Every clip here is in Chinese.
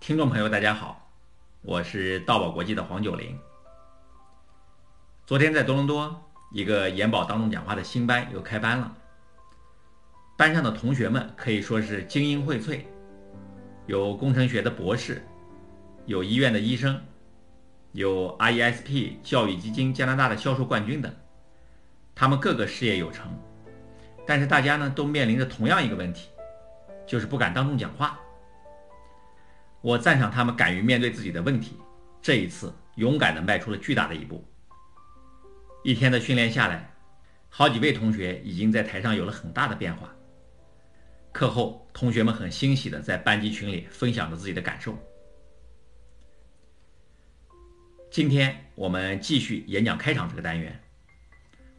听众朋友，大家好，我是道宝国际的黄九龄。昨天在多伦多，一个研宝当众讲话的新班又开班了。班上的同学们可以说是精英荟萃，有工程学的博士，有医院的医生，有 RESP 教育基金加拿大的销售冠军等。他们个个事业有成，但是大家呢都面临着同样一个问题，就是不敢当众讲话。我赞赏他们敢于面对自己的问题，这一次勇敢地迈出了巨大的一步。一天的训练下来，好几位同学已经在台上有了很大的变化。课后，同学们很欣喜地在班级群里分享着自己的感受。今天我们继续演讲开场这个单元，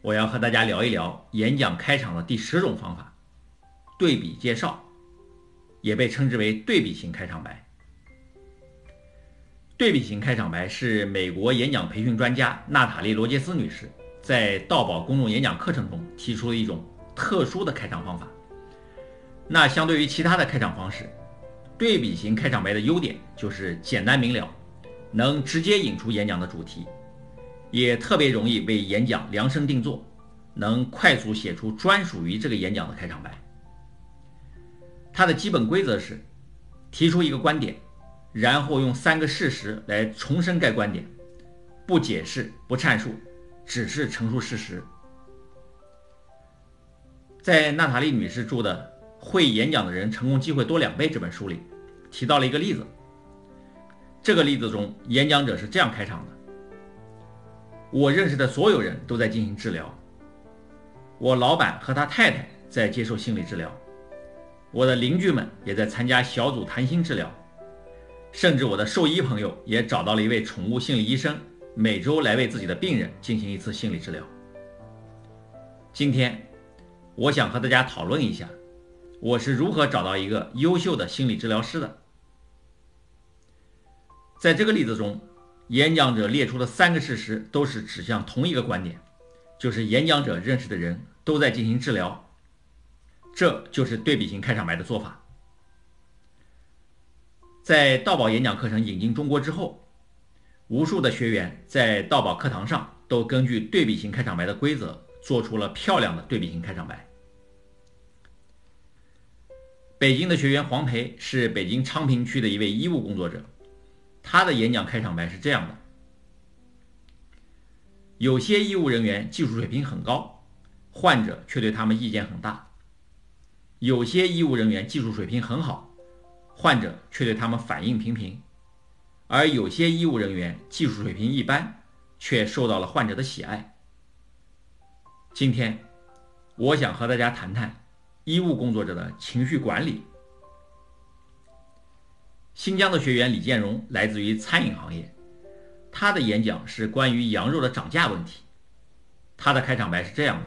我要和大家聊一聊演讲开场的第十种方法——对比介绍，也被称之为对比型开场白。对比型开场白是美国演讲培训专家娜塔莉·罗杰斯女士在道宝公众演讲课程中提出的一种特殊的开场方法。那相对于其他的开场方式，对比型开场白的优点就是简单明了，能直接引出演讲的主题，也特别容易为演讲量身定做，能快速写出专属于这个演讲的开场白。它的基本规则是，提出一个观点。然后用三个事实来重申该观点，不解释，不阐述，只是陈述事实。在娜塔莉女士著的《会演讲的人成功机会多两倍》这本书里，提到了一个例子。这个例子中，演讲者是这样开场的：“我认识的所有人都在进行治疗，我老板和他太太在接受心理治疗，我的邻居们也在参加小组谈心治疗。”甚至我的兽医朋友也找到了一位宠物心理医生，每周来为自己的病人进行一次心理治疗。今天，我想和大家讨论一下，我是如何找到一个优秀的心理治疗师的。在这个例子中，演讲者列出的三个事实都是指向同一个观点，就是演讲者认识的人都在进行治疗。这就是对比型开场白的做法。在道宝演讲课程引进中国之后，无数的学员在道宝课堂上都根据对比型开场白的规则，做出了漂亮的对比型开场白。北京的学员黄培是北京昌平区的一位医务工作者，他的演讲开场白是这样的：有些医务人员技术水平很高，患者却对他们意见很大；有些医务人员技术水平很好。患者却对他们反应平平，而有些医务人员技术水平一般，却受到了患者的喜爱。今天，我想和大家谈谈医务工作者的情绪管理。新疆的学员李建荣来自于餐饮行业，他的演讲是关于羊肉的涨价问题。他的开场白是这样的：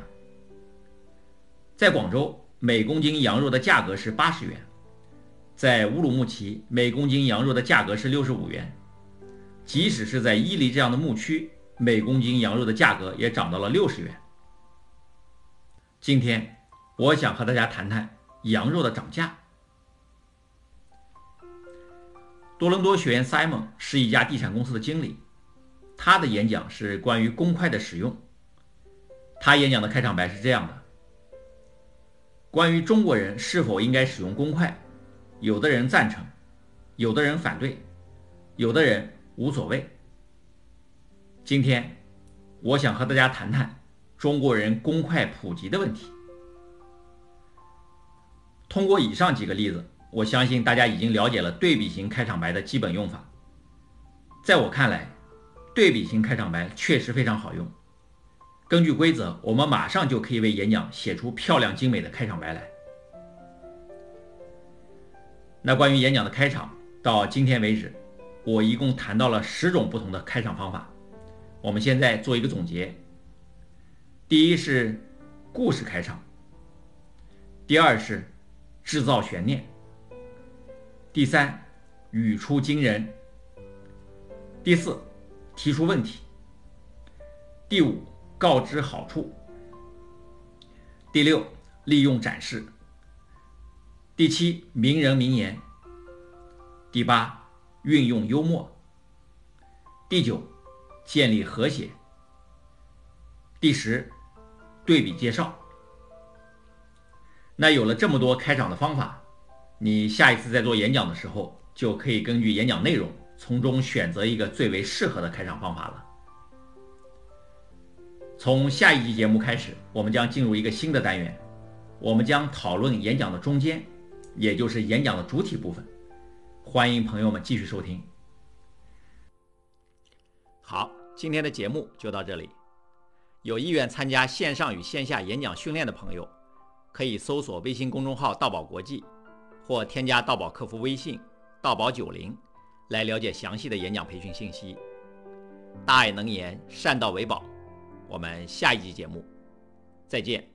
在广州，每公斤羊肉的价格是八十元。在乌鲁木齐，每公斤羊肉的价格是六十五元。即使是在伊犁这样的牧区，每公斤羊肉的价格也涨到了六十元。今天，我想和大家谈谈羊肉的涨价。多伦多学员 Simon 是一家地产公司的经理，他的演讲是关于公筷的使用。他演讲的开场白是这样的：关于中国人是否应该使用公筷。有的人赞成，有的人反对，有的人无所谓。今天，我想和大家谈谈中国人公筷普及的问题。通过以上几个例子，我相信大家已经了解了对比型开场白的基本用法。在我看来，对比型开场白确实非常好用。根据规则，我们马上就可以为演讲写出漂亮精美的开场白来。那关于演讲的开场，到今天为止，我一共谈到了十种不同的开场方法。我们现在做一个总结：第一是故事开场；第二是制造悬念；第三语出惊人；第四提出问题；第五告知好处；第六利用展示。第七，名人名言。第八，运用幽默。第九，建立和谐。第十，对比介绍。那有了这么多开场的方法，你下一次在做演讲的时候，就可以根据演讲内容，从中选择一个最为适合的开场方法了。从下一期节目开始，我们将进入一个新的单元，我们将讨论演讲的中间，也就是演讲的主体部分。欢迎朋友们继续收听。好，今天的节目就到这里。有意愿参加线上与线下演讲训练的朋友，可以搜索微信公众号“道宝国际”，或添加道宝客服微信“道宝九零”来了解详细的演讲培训信息。大爱能言，善道为宝。我们下一集节目再见。